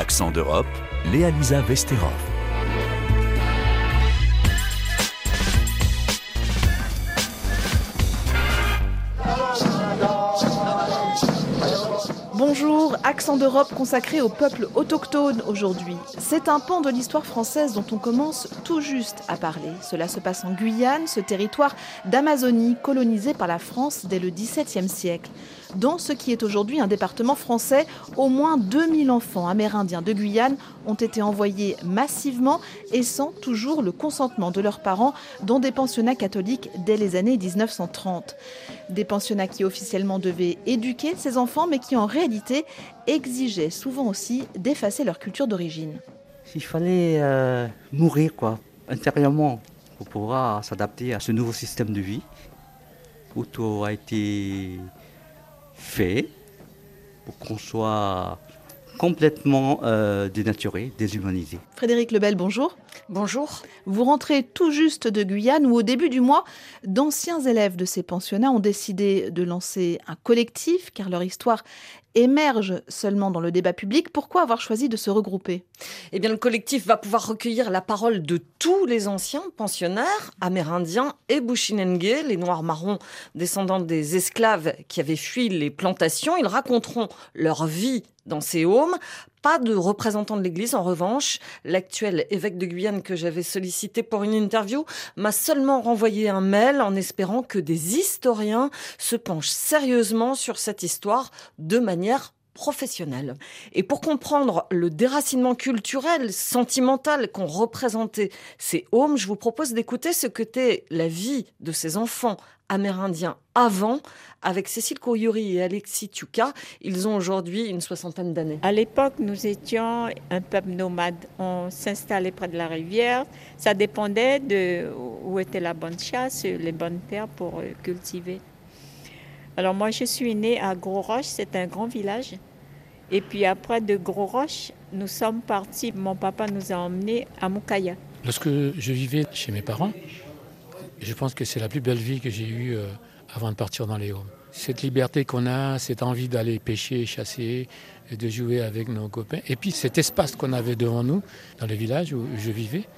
Accent d'Europe, Léa Lisa Vesterov. Bonjour, accent d'Europe consacré au peuple autochtone aujourd'hui. C'est un pan de l'histoire française dont on commence tout juste à parler. Cela se passe en Guyane, ce territoire d'Amazonie colonisé par la France dès le XVIIe siècle. Dans ce qui est aujourd'hui un département français, au moins 2000 enfants amérindiens de Guyane ont été envoyés massivement et sans toujours le consentement de leurs parents dans des pensionnats catholiques dès les années 1930. Des pensionnats qui officiellement devaient éduquer ces enfants mais qui en réalité exigeaient souvent aussi d'effacer leur culture d'origine. Il fallait euh, mourir quoi, intérieurement pour pouvoir s'adapter à ce nouveau système de vie où tout a été fait pour qu'on soit complètement euh, dénaturé, déshumanisé. Frédéric Lebel, bonjour. Bonjour. Vous rentrez tout juste de Guyane où au début du mois, d'anciens élèves de ces pensionnats ont décidé de lancer un collectif car leur histoire émerge seulement dans le débat public. Pourquoi avoir choisi de se regrouper? Eh bien, le collectif va pouvoir recueillir la parole de tous les anciens pensionnaires, amérindiens et Bushinengue, les noirs marrons descendants des esclaves qui avaient fui les plantations. Ils raconteront leur vie dans ces homes. Pas de représentant de l'Église, en revanche. L'actuel évêque de Guyane que j'avais sollicité pour une interview m'a seulement renvoyé un mail en espérant que des historiens se penchent sérieusement sur cette histoire de manière professionnelle. Et pour comprendre le déracinement culturel, sentimental qu'ont représenté ces homes, je vous propose d'écouter ce que était la vie de ces enfants amérindiens avant, avec Cécile Koyuri et Alexis Tuka. Ils ont aujourd'hui une soixantaine d'années. À l'époque, nous étions un peuple nomade. On s'installait près de la rivière. Ça dépendait de où était la bonne chasse, les bonnes terres pour euh, cultiver. Alors moi, je suis née à Gros-Roche, c'est un grand village. Et puis après de Gros-Roche, nous sommes partis. Mon papa nous a emmenés à Moukaya. Lorsque je vivais chez mes parents, je pense que c'est la plus belle vie que j'ai eue euh, avant de partir dans les Hauts. Cette liberté qu'on a, cette envie d'aller pêcher, chasser, et de jouer avec nos copains. Et puis cet espace qu'on avait devant nous, dans le village où je vivais,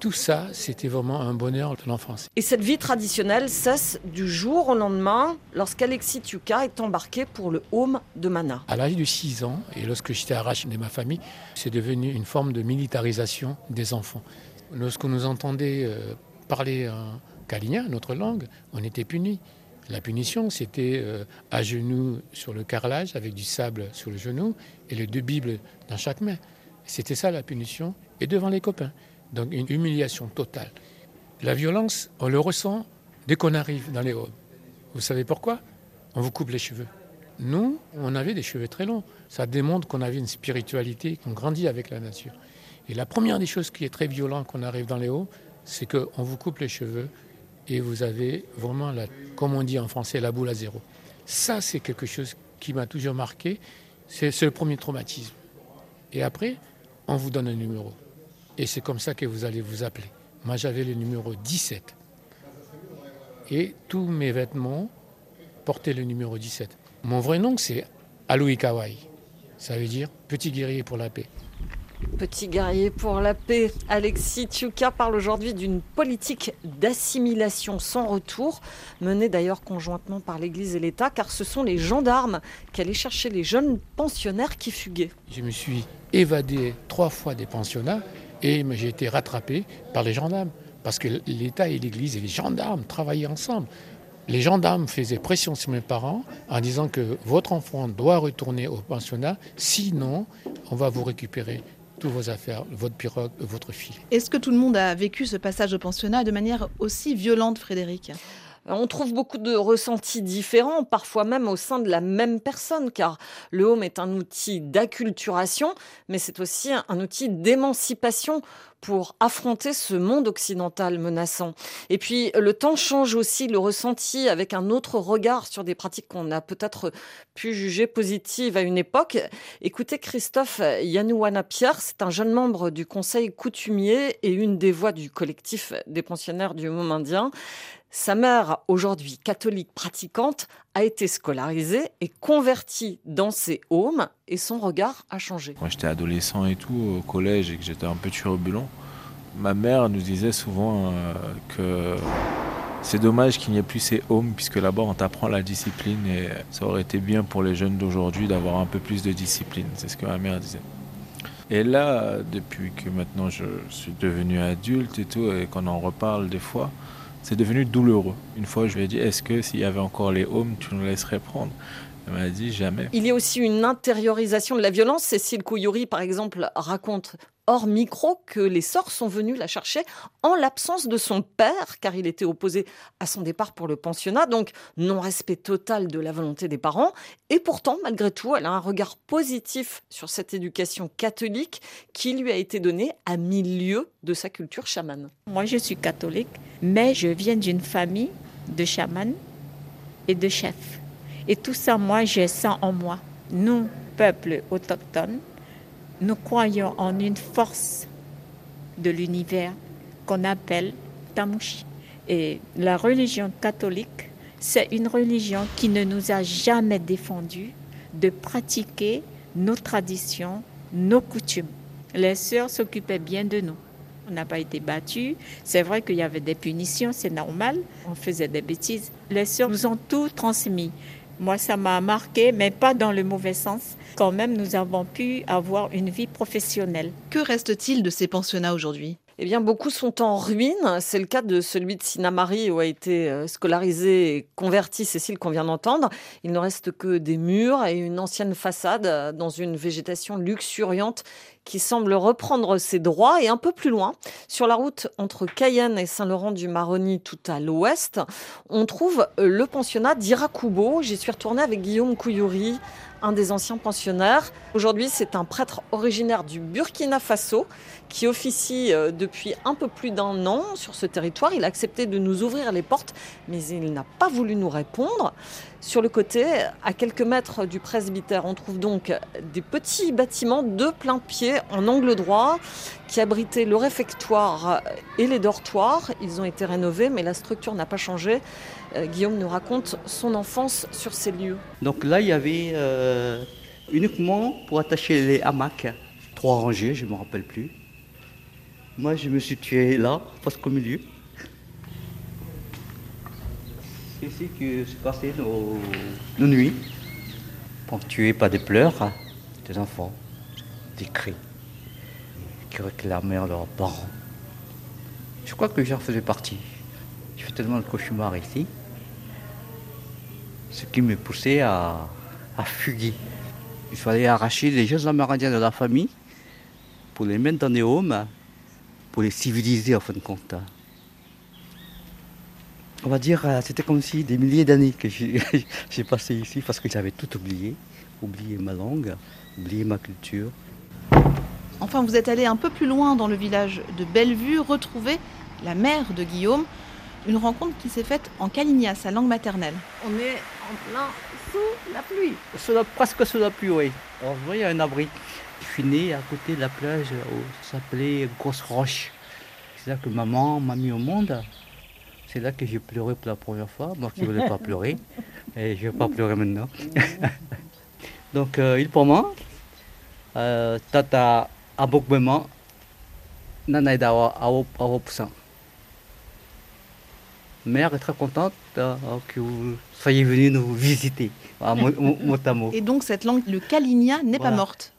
tout ça, c'était vraiment un bonheur de l'enfance. Et cette vie traditionnelle cesse du jour au lendemain lorsqu'Alexis Tuka est embarqué pour le home de Mana. À l'âge de 6 ans, et lorsque j'étais arraché de ma famille, c'est devenu une forme de militarisation des enfants. Lorsqu'on nous entendait parler en kaligna, notre langue, on était punis. La punition, c'était euh, à genoux sur le carrelage avec du sable sur le genou et les deux Bibles dans chaque main. C'était ça la punition et devant les copains. Donc une humiliation totale. La violence, on le ressent dès qu'on arrive dans les hauts. Vous savez pourquoi? On vous coupe les cheveux. Nous, on avait des cheveux très longs. Ça démontre qu'on avait une spiritualité, qu'on grandit avec la nature. Et la première des choses qui est très violente quand on arrive dans les hauts, c'est qu'on vous coupe les cheveux et vous avez vraiment, la, comme on dit en français, la boule à zéro. Ça, c'est quelque chose qui m'a toujours marqué. C'est le premier traumatisme. Et après, on vous donne un numéro. Et c'est comme ça que vous allez vous appeler. Moi, j'avais le numéro 17. Et tous mes vêtements portaient le numéro 17. Mon vrai nom, c'est Aloui Kawai. Ça veut dire petit guerrier pour la paix. Petit guerrier pour la paix, Alexis Tuka parle aujourd'hui d'une politique d'assimilation sans retour, menée d'ailleurs conjointement par l'Église et l'État, car ce sont les gendarmes qui allaient chercher les jeunes pensionnaires qui fuguaient. Je me suis évadé trois fois des pensionnats et j'ai été rattrapé par les gendarmes, parce que l'État et l'Église et les gendarmes travaillaient ensemble. Les gendarmes faisaient pression sur mes parents en disant que votre enfant doit retourner au pensionnat, sinon on va vous récupérer toutes vos affaires, votre pirogue, votre fille. Est-ce que tout le monde a vécu ce passage au pensionnat de manière aussi violente, Frédéric? On trouve beaucoup de ressentis différents, parfois même au sein de la même personne, car le home est un outil d'acculturation, mais c'est aussi un outil d'émancipation pour affronter ce monde occidental menaçant. Et puis, le temps change aussi le ressenti avec un autre regard sur des pratiques qu'on a peut-être pu juger positives à une époque. Écoutez Christophe Yanouana-Pierre, c'est un jeune membre du conseil coutumier et une des voix du collectif des pensionnaires du Môme indien. Sa mère, aujourd'hui catholique pratiquante, a été scolarisée et convertie dans ses homes et son regard a changé. Quand j'étais adolescent et tout, au collège et que j'étais un peu turbulent, ma mère nous disait souvent euh, que c'est dommage qu'il n'y ait plus ces homes puisque là-bas on t'apprend la discipline et ça aurait été bien pour les jeunes d'aujourd'hui d'avoir un peu plus de discipline. C'est ce que ma mère disait. Et là, depuis que maintenant je suis devenu adulte et tout, et qu'on en reparle des fois, c'est devenu douloureux. Une fois, je lui ai dit, est-ce que s'il y avait encore les homes, tu nous laisserais prendre? Elle m'a dit, jamais. Il y a aussi une intériorisation de la violence. Cécile Couillouri, par exemple, raconte hors micro que les sorts sont venus la chercher en l'absence de son père, car il était opposé à son départ pour le pensionnat, donc non-respect total de la volonté des parents. Et pourtant, malgré tout, elle a un regard positif sur cette éducation catholique qui lui a été donnée à milieu de sa culture chamane. Moi, je suis catholique, mais je viens d'une famille de chamans et de chefs. Et tout ça, moi, j'ai ça en moi. Nous, peuple autochtone, nous croyons en une force de l'univers qu'on appelle Tamushi. Et la religion catholique, c'est une religion qui ne nous a jamais défendu de pratiquer nos traditions, nos coutumes. Les sœurs s'occupaient bien de nous. On n'a pas été battus. C'est vrai qu'il y avait des punitions, c'est normal. On faisait des bêtises. Les sœurs nous ont tout transmis. Moi, ça m'a marqué, mais pas dans le mauvais sens. Quand même, nous avons pu avoir une vie professionnelle. Que reste-t-il de ces pensionnats aujourd'hui? Eh bien, beaucoup sont en ruine. C'est le cas de celui de Sinamari où a été euh, scolarisé et converti Cécile qu'on vient d'entendre. Il ne reste que des murs et une ancienne façade euh, dans une végétation luxuriante qui semble reprendre ses droits. Et un peu plus loin, sur la route entre Cayenne et Saint-Laurent-du-Maroni, tout à l'ouest, on trouve euh, le pensionnat d'Irakubo. J'y suis retournée avec Guillaume Couillouri, un des anciens pensionnaires. Aujourd'hui, c'est un prêtre originaire du Burkina Faso qui officie euh, depuis un peu plus d'un an sur ce territoire. Il a accepté de nous ouvrir les portes, mais il n'a pas voulu nous répondre. Sur le côté, à quelques mètres du presbytère, on trouve donc des petits bâtiments de plein pied en angle droit qui abritaient le réfectoire et les dortoirs. Ils ont été rénovés, mais la structure n'a pas changé. Euh, Guillaume nous raconte son enfance sur ces lieux. Donc là, il y avait euh, uniquement pour attacher les hamacs, trois rangées, je ne me rappelle plus. Moi, je me suis tué là, presque au milieu. C'est ici que se passaient nos, nos nuits, ponctuées par des pleurs hein, des enfants, des cris, qui réclamaient leurs parents. Je crois que j'en faisais partie. Je fais tellement de cauchemars ici, ce qui me poussait à, à fuguer. Il fallait arracher les jeunes amérindiens de la famille pour les mettre dans des homes, pour les civiliser en fin de compte. On va dire, euh, c'était comme si des milliers d'années que j'ai passé ici parce que j'avais tout oublié. Oublié ma langue, oublié ma culture. Enfin, vous êtes allé un peu plus loin dans le village de Bellevue, retrouver la mère de Guillaume. Une rencontre qui s'est faite en Caligna, sa langue maternelle. On est en plein sous la pluie. Sous la, presque sous la pluie, oui. Alors, vous voyez, il y a un abri. Je suis né à côté de la plage, où ça s'appelait Grosse Roche. C'est là que maman m'a mis au monde. C'est là que j'ai pleuré pour la première fois. Moi qui ne voulais pas pleurer. Et je ne vais pas pleurer maintenant. Donc, euh, il pour moi, euh, tata abokbema, nanaïdawa awopusan. Mère est très contente euh, que vous soyez venu nous visiter à Motamo. Et donc cette langue, le Kalinia, n'est pas morte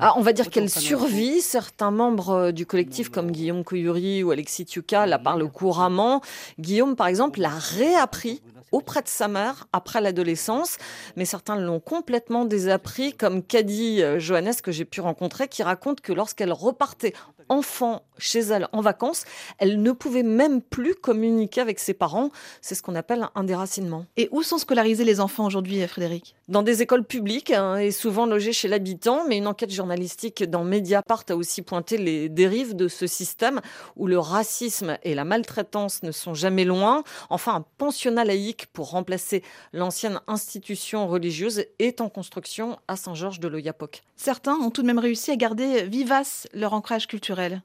ah, On va dire qu'elle survit. Certains membres euh, du collectif comme Guillaume Kouyuri ou Alexis Tiuka la parlent couramment. Guillaume, par exemple, l'a réappris auprès de sa mère après l'adolescence, mais certains l'ont complètement désappris, comme Caddy euh, Johannes que j'ai pu rencontrer, qui raconte que lorsqu'elle repartait enfant chez elle en vacances, elle ne pouvait même plus communiquer avec ses parents. C'est ce qu'on appelle un déracinement. Et où sont scolarisés les enfants aujourd'hui, Frédéric? Dans des écoles publiques hein, et souvent logés chez l'habitant, mais une enquête journalistique dans Mediapart a aussi pointé les dérives de ce système où le racisme et la maltraitance ne sont jamais loin. Enfin, un pensionnat laïque Pour remplacer l'ancienne institution religieuse est en construction à Saint-Georges de l'Oyapoc. Certains ont tout de même réussi à garder vivace leur ancrage culturel.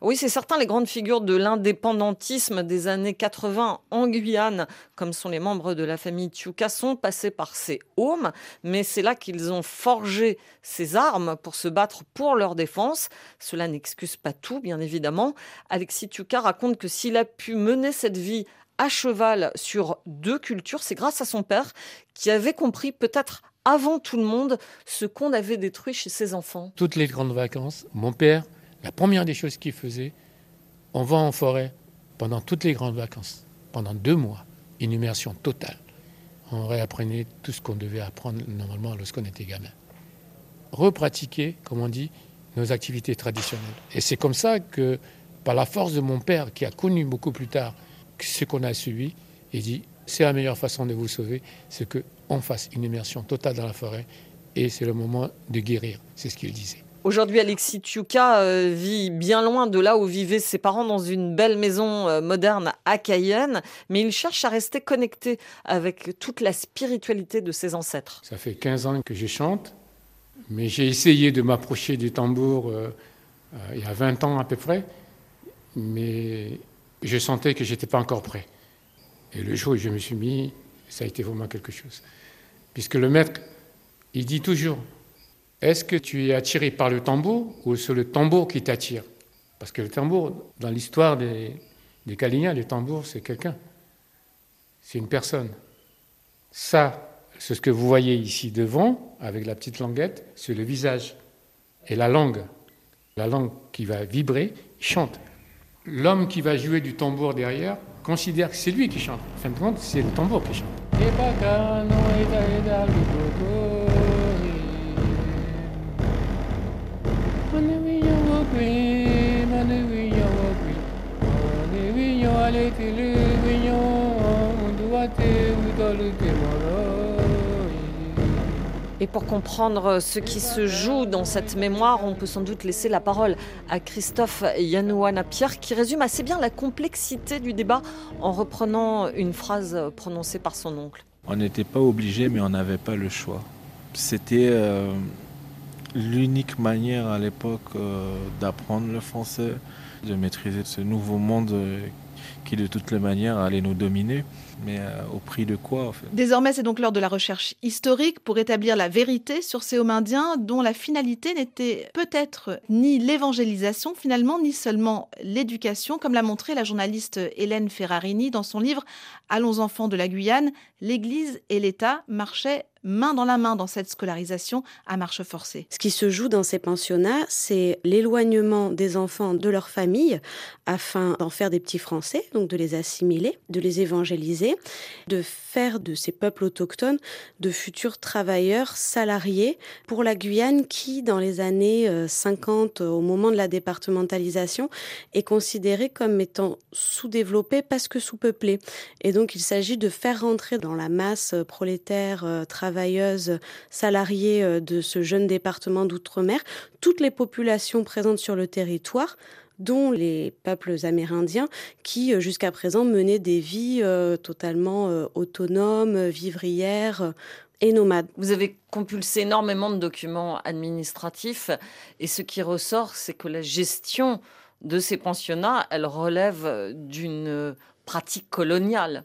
Oui, c'est certain, les grandes figures de l'indépendantisme des années 80 en Guyane, comme sont les membres de la famille Tiuka, sont passés par ces homes, mais c'est là qu'ils ont forgé ces armes pour se battre pour leur défense. Cela n'excuse pas tout, bien évidemment. Alexis Tiuka raconte que s'il a pu mener cette vie à cheval sur deux cultures, c'est grâce à son père qui avait compris peut-être avant tout le monde ce qu'on avait détruit chez ses enfants. Toutes les grandes vacances, mon père, la première des choses qu'il faisait, on va en forêt pendant toutes les grandes vacances, pendant deux mois, une immersion totale. On réapprenait tout ce qu'on devait apprendre normalement lorsqu'on était gamin. Repratiquer, comme on dit, nos activités traditionnelles. Et c'est comme ça que, par la force de mon père, qui a connu beaucoup plus tard ce qu'on a suivi, il dit c'est la meilleure façon de vous sauver, c'est qu'on fasse une immersion totale dans la forêt et c'est le moment de guérir. C'est ce qu'il disait. Aujourd'hui, Alexis Tiuka euh, vit bien loin de là où vivaient ses parents dans une belle maison euh, moderne à Cayenne, mais il cherche à rester connecté avec toute la spiritualité de ses ancêtres. Ça fait 15 ans que je chante, mais j'ai essayé de m'approcher du tambour euh, il y a 20 ans à peu près, mais je sentais que j'étais pas encore prêt. Et le jour où je me suis mis, ça a été vraiment quelque chose. Puisque le maître, il dit toujours, est-ce que tu es attiré par le tambour ou c'est le tambour qui t'attire? Parce que le tambour, dans l'histoire des, des le tambour, c'est quelqu'un. C'est une personne. Ça, c'est ce que vous voyez ici devant, avec la petite languette, c'est le visage. Et la langue, la langue qui va vibrer, chante. L'homme qui va jouer du tambour derrière considère que c'est lui qui chante. En fin de compte, c'est le tambour qui chante. Et pour comprendre ce qui se joue dans cette mémoire, on peut sans doute laisser la parole à Christophe Yanouana-Pierre qui résume assez bien la complexité du débat en reprenant une phrase prononcée par son oncle. On n'était pas obligé, mais on n'avait pas le choix. C'était euh, l'unique manière à l'époque euh, d'apprendre le français, de maîtriser ce nouveau monde euh, qui de toutes les manières allait nous dominer. Mais euh, au prix de quoi en fait? Désormais, c'est donc l'heure de la recherche historique pour établir la vérité sur ces hommes indiens dont la finalité n'était peut-être ni l'évangélisation finalement, ni seulement l'éducation, comme l'a montré la journaliste Hélène Ferrarini dans son livre Allons enfants de la Guyane, l'Église et l'État marchaient main dans la main dans cette scolarisation à marche forcée. Ce qui se joue dans ces pensionnats, c'est l'éloignement des enfants de leur famille afin d'en faire des petits Français, donc de les assimiler, de les évangéliser, de faire de ces peuples autochtones de futurs travailleurs salariés pour la Guyane qui, dans les années 50, euh, au moment de la départementalisation, est considérée comme étant sous-développée parce que sous-peuplée. Et donc il s'agit de faire rentrer dans la masse prolétaire travailleuse travailleuses, salariées euh, de ce jeune département d'outre-mer, toutes les populations présentes sur le territoire, dont les peuples amérindiens qui euh, jusqu'à présent menaient des vies euh, totalement autonomes, vivrières et nomades. Vous avez compulsé énormément de documents administratifs et ce qui ressort, c'est que la gestion de ces pensionnats, elle relève d'une pratique coloniale.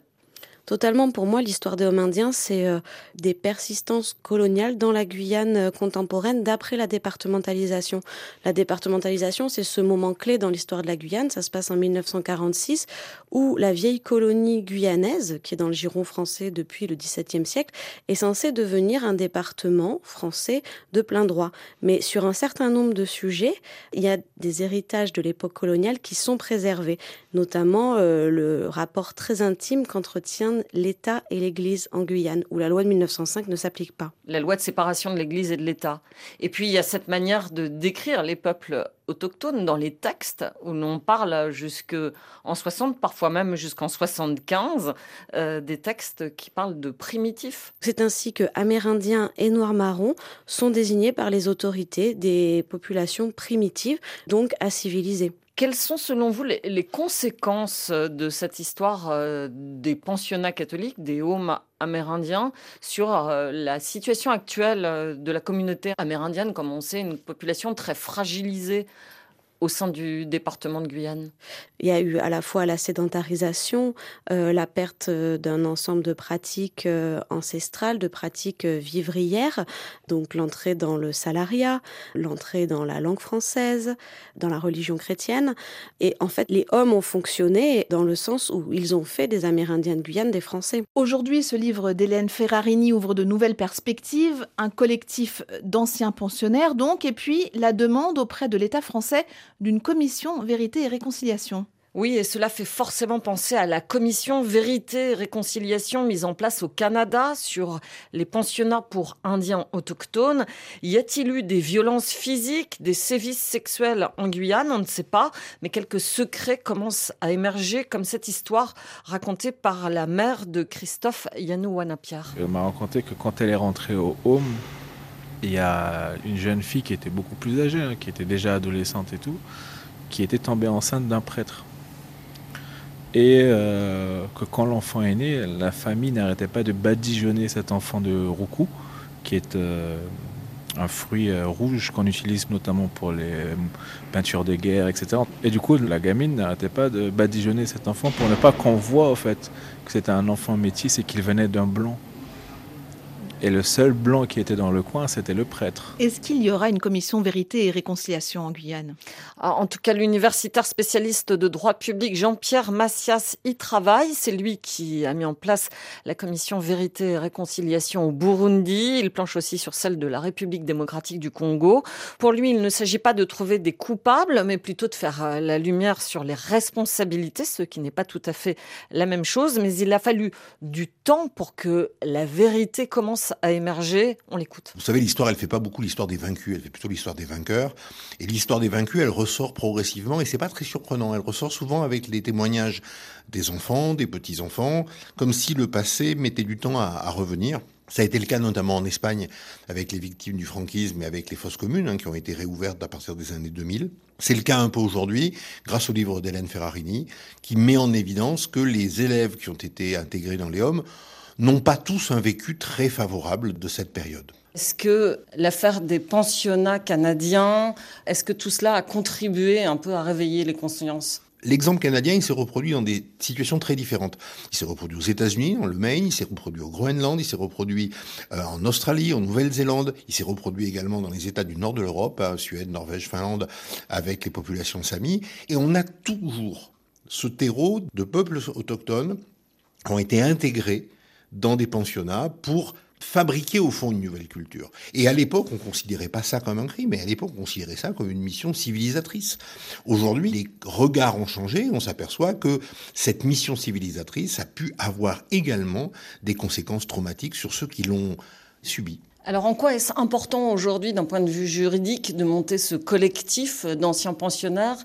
Totalement, pour moi, l'histoire des hommes indiens, c'est euh, des persistances coloniales dans la Guyane euh, contemporaine d'après la départementalisation. La départementalisation, c'est ce moment clé dans l'histoire de la Guyane. Ça se passe en 1946, où la vieille colonie guyanaise, qui est dans le giron français depuis le XVIIe siècle, est censée devenir un département français de plein droit. Mais sur un certain nombre de sujets, il y a des héritages de l'époque coloniale qui sont préservés, notamment euh, le rapport très intime qu'entretient l'État et l'Église en Guyane, où la loi de 1905 ne s'applique pas. La loi de séparation de l'Église et de l'État. Et puis il y a cette manière de décrire les peuples autochtones dans les textes, où l'on parle jusqu'en 60, parfois même jusqu'en 75, euh, des textes qui parlent de primitifs. C'est ainsi que Amérindiens et Noirs-Marrons sont désignés par les autorités des populations primitives, donc à civiliser. Quelles sont selon vous les, conséquences de cette histoire euh, des pensionnats catholiques, des homes amérindiens, sur euh, la situation actuelle euh, de la communauté amérindienne? Comme on sait, une population très fragilisée au sein du département de Guyane Il y a eu à la fois la sédentarisation, euh, la perte euh, d'un ensemble de pratiques euh, ancestrales, de pratiques vivrières, donc l'entrée dans le salariat, l'entrée dans la langue française, dans la religion chrétienne. Et en fait, les hommes ont fonctionné dans le sens où ils ont fait des Amérindiens de Guyane des Français. Aujourd'hui, ce livre d'Hélène Ferrarini ouvre de nouvelles perspectives, un collectif d'anciens pensionnaires donc, et puis la demande auprès de l'État français d'une commission vérité et réconciliation. Oui, et cela fait forcément penser à la commission Vérité et Réconciliation mise en place au Canada sur les pensionnats pour Indiens autochtones. Y a-t-il eu des violences physiques, des sévices sexuels en Guyane? On ne sait pas, mais quelques secrets commencent à émerger, comme cette histoire racontée par la mère de Christophe Yanouanapiar. Elle m'a raconté que quand elle est rentrée au home, il y a une jeune fille qui était beaucoup plus âgée, hein, qui était déjà adolescente et tout, qui était tombée enceinte d'un prêtre. Et euh, que quand l'enfant est né, la famille n'arrêtait pas de badigeonner cet enfant de roucou, qui est euh, un fruit euh, rouge qu'on utilise notamment pour les peintures de guerre, etc. Et du coup, la gamine n'arrêtait pas de badigeonner cet enfant pour ne pas qu'on voit, au fait, que c'était un enfant métis et qu'il venait d'un blanc. Et le seul blanc qui était dans le coin, c'était le prêtre. Est-ce qu'il y aura une commission vérité et réconciliation en Guyane? Ah, En tout cas, l'universitaire spécialiste de droit public Jean-Pierre Massias y travaille. C'est lui qui a mis en place la commission vérité et réconciliation au Burundi. Il planche aussi sur celle de la République démocratique du Congo. Pour lui, il ne s'agit pas de trouver des coupables, mais plutôt de faire euh, la lumière sur les responsabilités, ce qui n'est pas tout à fait la même chose. Mais il a fallu du temps pour que la vérité commence à émerger. On l'écoute. Vous savez, l'histoire, elle fait pas beaucoup l'histoire des vaincus, elle fait plutôt l'histoire des vainqueurs. Et l'histoire des vaincus, elle ressort progressivement, et c'est pas très surprenant. Elle ressort souvent avec les témoignages des enfants, des petits-enfants, comme si le passé mettait du temps à, revenir. Ça a été le cas notamment en Espagne avec les victimes du franquisme et avec les fosses communes hein, qui ont été réouvertes à partir des années 2000. C'est le cas un peu aujourd'hui grâce au livre d'Hélène Ferrarini qui met en évidence que les élèves qui ont été intégrés dans les hommes n'ont pas tous un vécu très favorable de cette période. Est-ce que l'affaire des pensionnats canadiens, est-ce que tout cela a contribué un peu à réveiller les consciences? L'exemple canadien, il s'est reproduit dans des situations très différentes. Il s'est reproduit aux États-Unis, dans le Maine, il s'est reproduit au Groenland, il s'est reproduit euh, en Australie, en Nouvelle-Zélande, il s'est reproduit également dans les États du nord de l'Europe, hein, Suède, Norvège, Finlande, avec les populations sami. Et on a toujours ce terreau de peuples autochtones qui ont été intégrés dans des pensionnats pour fabriquer au fond une nouvelle culture. Et à l'époque, on considérait pas ça comme un crime, mais à l'époque, on considérait ça comme une mission civilisatrice. Aujourd'hui, les regards ont changé, on s'aperçoit que cette mission civilisatrice a pu avoir également des conséquences traumatiques sur ceux qui l'ont subi. Alors en quoi est-ce important aujourd'hui d'un point de vue juridique de monter ce collectif d'anciens pensionnaires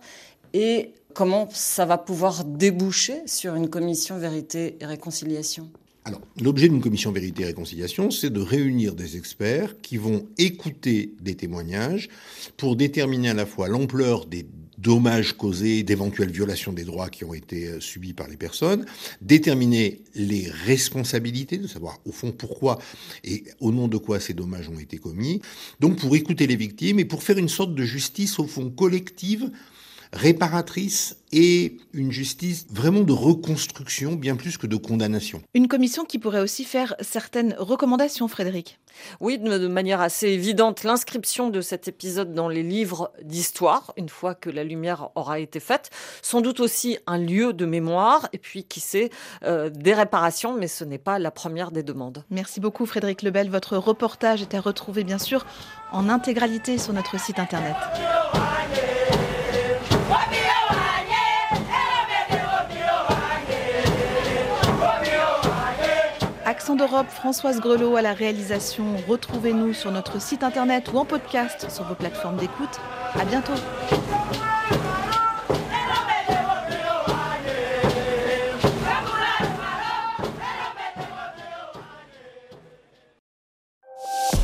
et comment ça va pouvoir déboucher sur une commission vérité et réconciliation? Alors, l'objet d'une commission vérité et réconciliation, c'est de réunir des experts qui vont écouter des témoignages pour déterminer à la fois l'ampleur des dommages causés, d'éventuelles violations des droits qui ont été euh, subis par les personnes, déterminer les responsabilités, de savoir au fond pourquoi et au nom de quoi ces dommages ont été commis, donc pour écouter les victimes et pour faire une sorte de justice au fond collective réparatrice et une justice vraiment de reconstruction bien plus que de condamnation. Une commission qui pourrait aussi faire certaines recommandations, Frédéric. Oui, de manière assez évidente, l'inscription de cet épisode dans les livres d'histoire, une fois que la lumière aura été faite, sans doute aussi un lieu de mémoire, et puis qui sait, euh, des réparations, mais ce n'est pas la première des demandes. Merci beaucoup Frédéric Lebel. Votre reportage est à retrouver bien sûr en intégralité sur notre site internet. D'Europe, Françoise Grelot à la réalisation. Retrouvez-nous sur notre site internet ou en podcast sur vos plateformes d'écoute. À bientôt.